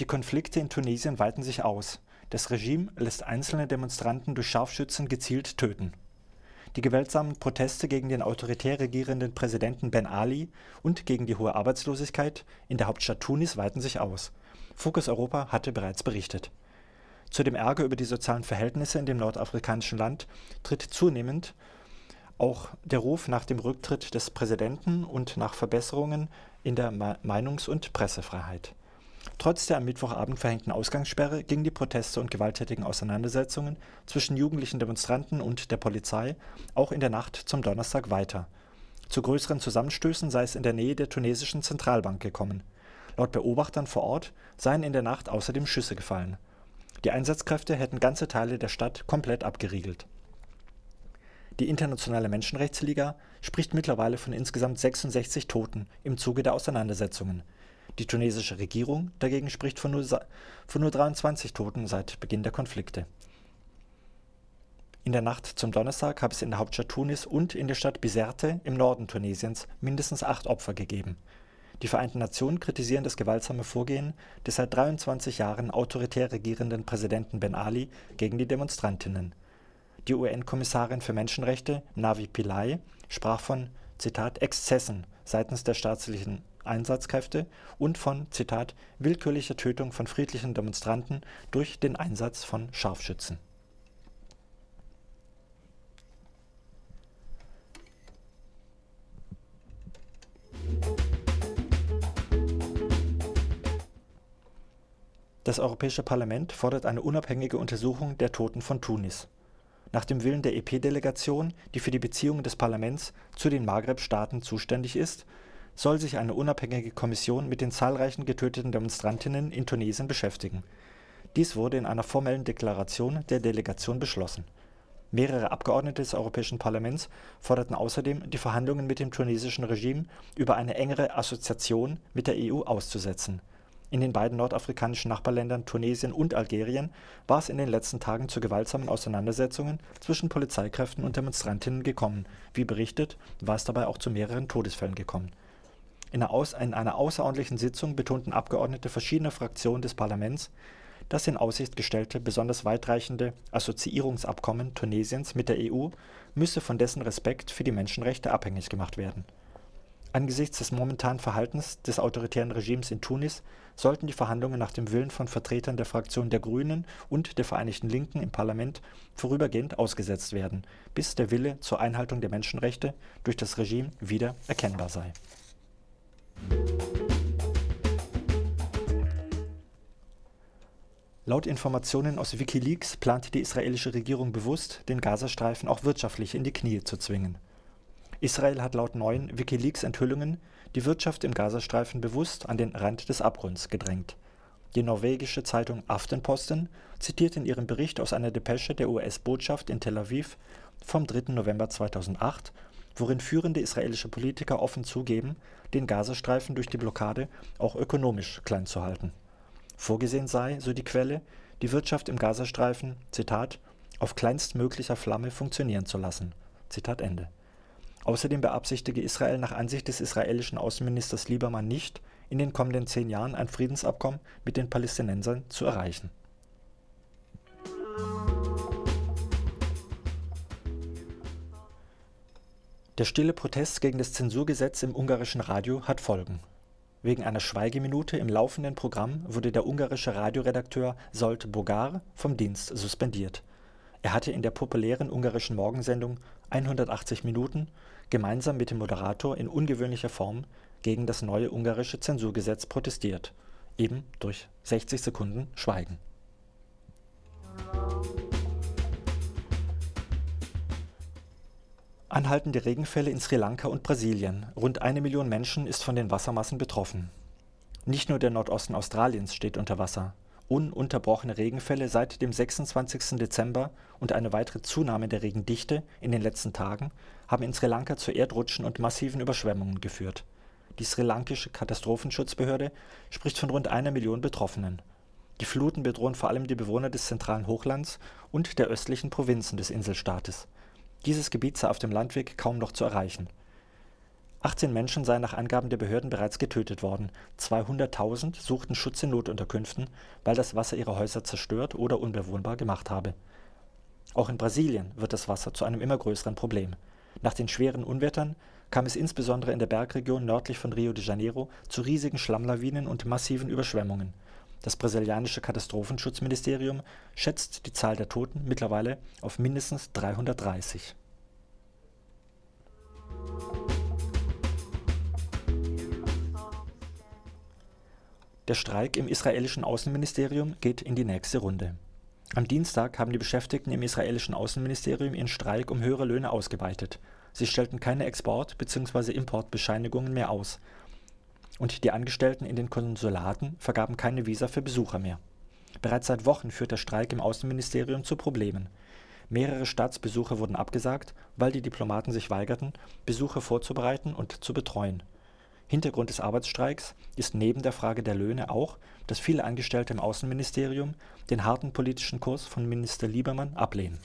Die Konflikte in Tunesien weiten sich aus. Das Regime lässt einzelne Demonstranten durch Scharfschützen gezielt töten. Die gewaltsamen Proteste gegen den autoritär regierenden Präsidenten Ben Ali und gegen die hohe Arbeitslosigkeit in der Hauptstadt Tunis weiten sich aus. Focus Europa hatte bereits berichtet. Zu dem Ärger über die sozialen Verhältnisse in dem nordafrikanischen Land tritt zunehmend auch der Ruf nach dem Rücktritt des Präsidenten und nach Verbesserungen in der Meinungs- und Pressefreiheit. Trotz der am Mittwochabend verhängten Ausgangssperre gingen die Proteste und gewalttätigen Auseinandersetzungen zwischen jugendlichen Demonstranten und der Polizei auch in der Nacht zum Donnerstag weiter. Zu größeren Zusammenstößen sei es in der Nähe der tunesischen Zentralbank gekommen. Laut Beobachtern vor Ort seien in der Nacht außerdem Schüsse gefallen. Die Einsatzkräfte hätten ganze Teile der Stadt komplett abgeriegelt. Die Internationale Menschenrechtsliga spricht mittlerweile von insgesamt 66 Toten im Zuge der Auseinandersetzungen. Die tunesische Regierung dagegen spricht von nur, von nur 23 Toten seit Beginn der Konflikte. In der Nacht zum Donnerstag habe es in der Hauptstadt Tunis und in der Stadt Bizerte im Norden Tunesiens mindestens acht Opfer gegeben. Die Vereinten Nationen kritisieren das gewaltsame Vorgehen des seit 23 Jahren autoritär regierenden Präsidenten Ben Ali gegen die Demonstrantinnen. Die UN-Kommissarin für Menschenrechte, Navi Pillay, sprach von Zitat, Exzessen seitens der staatlichen Einsatzkräfte und von Zitat, willkürlicher Tötung von friedlichen Demonstranten durch den Einsatz von Scharfschützen. Das Europäische Parlament fordert eine unabhängige Untersuchung der Toten von Tunis. Nach dem Willen der EP-Delegation, die für die Beziehungen des Parlaments zu den Maghreb-Staaten zuständig ist, soll sich eine unabhängige Kommission mit den zahlreichen getöteten Demonstrantinnen in Tunesien beschäftigen. Dies wurde in einer formellen Deklaration der Delegation beschlossen. Mehrere Abgeordnete des Europäischen Parlaments forderten außerdem, die Verhandlungen mit dem tunesischen Regime über eine engere Assoziation mit der EU auszusetzen. In den beiden nordafrikanischen Nachbarländern Tunesien und Algerien war es in den letzten Tagen zu gewaltsamen Auseinandersetzungen zwischen Polizeikräften und Demonstrantinnen gekommen. Wie berichtet, war es dabei auch zu mehreren Todesfällen gekommen in einer außerordentlichen Sitzung betonten Abgeordnete verschiedener Fraktionen des Parlaments, das in Aussicht gestellte besonders weitreichende Assoziierungsabkommen Tunesiens mit der EU müsse von dessen Respekt für die Menschenrechte abhängig gemacht werden. Angesichts des momentanen Verhaltens des autoritären Regimes in Tunis sollten die Verhandlungen nach dem Willen von Vertretern der Fraktion der Grünen und der Vereinigten Linken im Parlament vorübergehend ausgesetzt werden, bis der Wille zur Einhaltung der Menschenrechte durch das Regime wieder erkennbar sei Laut Informationen aus Wikileaks plant die israelische Regierung bewusst, den Gazastreifen auch wirtschaftlich in die Knie zu zwingen. Israel hat laut neuen Wikileaks-Enthüllungen die Wirtschaft im Gazastreifen bewusst an den Rand des Abgrunds gedrängt. Die norwegische Zeitung Aftenposten zitiert in ihrem Bericht aus einer Depesche der US-Botschaft in Tel Aviv vom 3. November 2008 worin führende israelische Politiker offen zugeben, den Gazastreifen durch die Blockade auch ökonomisch klein zu halten. Vorgesehen sei, so die Quelle, die Wirtschaft im Gazastreifen, Zitat, auf kleinstmöglicher Flamme funktionieren zu lassen. Zitat Ende. Außerdem beabsichtige Israel nach Ansicht des israelischen Außenministers Liebermann nicht, in den kommenden zehn Jahren ein Friedensabkommen mit den Palästinensern zu erreichen Der stille Protest gegen das Zensurgesetz im ungarischen Radio hat Folgen. Wegen einer Schweigeminute im laufenden Programm wurde der ungarische Radioredakteur Solt Bogar vom Dienst suspendiert. Er hatte in der populären ungarischen Morgensendung 180 Minuten gemeinsam mit dem Moderator in ungewöhnlicher Form gegen das neue ungarische Zensurgesetz protestiert, eben durch 60 Sekunden Schweigen Anhaltende Regenfälle in Sri Lanka und Brasilien. Rund eine Million Menschen ist von den Wassermassen betroffen. Nicht nur der Nordosten Australiens steht unter Wasser. Ununterbrochene Regenfälle seit dem 26. Dezember und eine weitere Zunahme der Regendichte in den letzten Tagen haben in Sri Lanka zu Erdrutschen und massiven Überschwemmungen geführt. Die sri lankische Katastrophenschutzbehörde spricht von rund einer Million Betroffenen. Die Fluten bedrohen vor allem die Bewohner des zentralen Hochlands und der östlichen Provinzen des Inselstaates dieses Gebiet sei auf dem Landweg kaum noch zu erreichen. 18 Menschen seien nach Angaben der Behörden bereits getötet worden, 200.000 suchten Schutz in Notunterkünften, weil das Wasser ihre Häuser zerstört oder unbewohnbar gemacht habe. Auch in Brasilien wird das Wasser zu einem immer größeren Problem. Nach den schweren Unwettern kam es insbesondere in der Bergregion nördlich von Rio de Janeiro zu riesigen Schlammlawinen und massiven Überschwemmungen. Das brasilianische Katastrophenschutzministerium schätzt die Zahl der Toten mittlerweile auf mindestens 330. Der Streik im israelischen Außenministerium geht in die nächste Runde. Am Dienstag haben die Beschäftigten im israelischen Außenministerium ihren Streik um höhere Löhne ausgeweitet. Sie stellten keine Export bzw. Importbescheinigungen mehr aus. Und die Angestellten in den Konsulaten vergaben keine Visa für Besucher mehr. Bereits seit Wochen führt der Streik im Außenministerium zu Problemen. Mehrere Staatsbesuche wurden abgesagt, weil die Diplomaten sich weigerten, Besuche vorzubereiten und zu betreuen Hintergrund des Arbeitsstreiks ist neben der Frage der Löhne auch, dass viele Angestellte im Außenministerium den harten politischen Kurs von Minister Liebermann ablehnen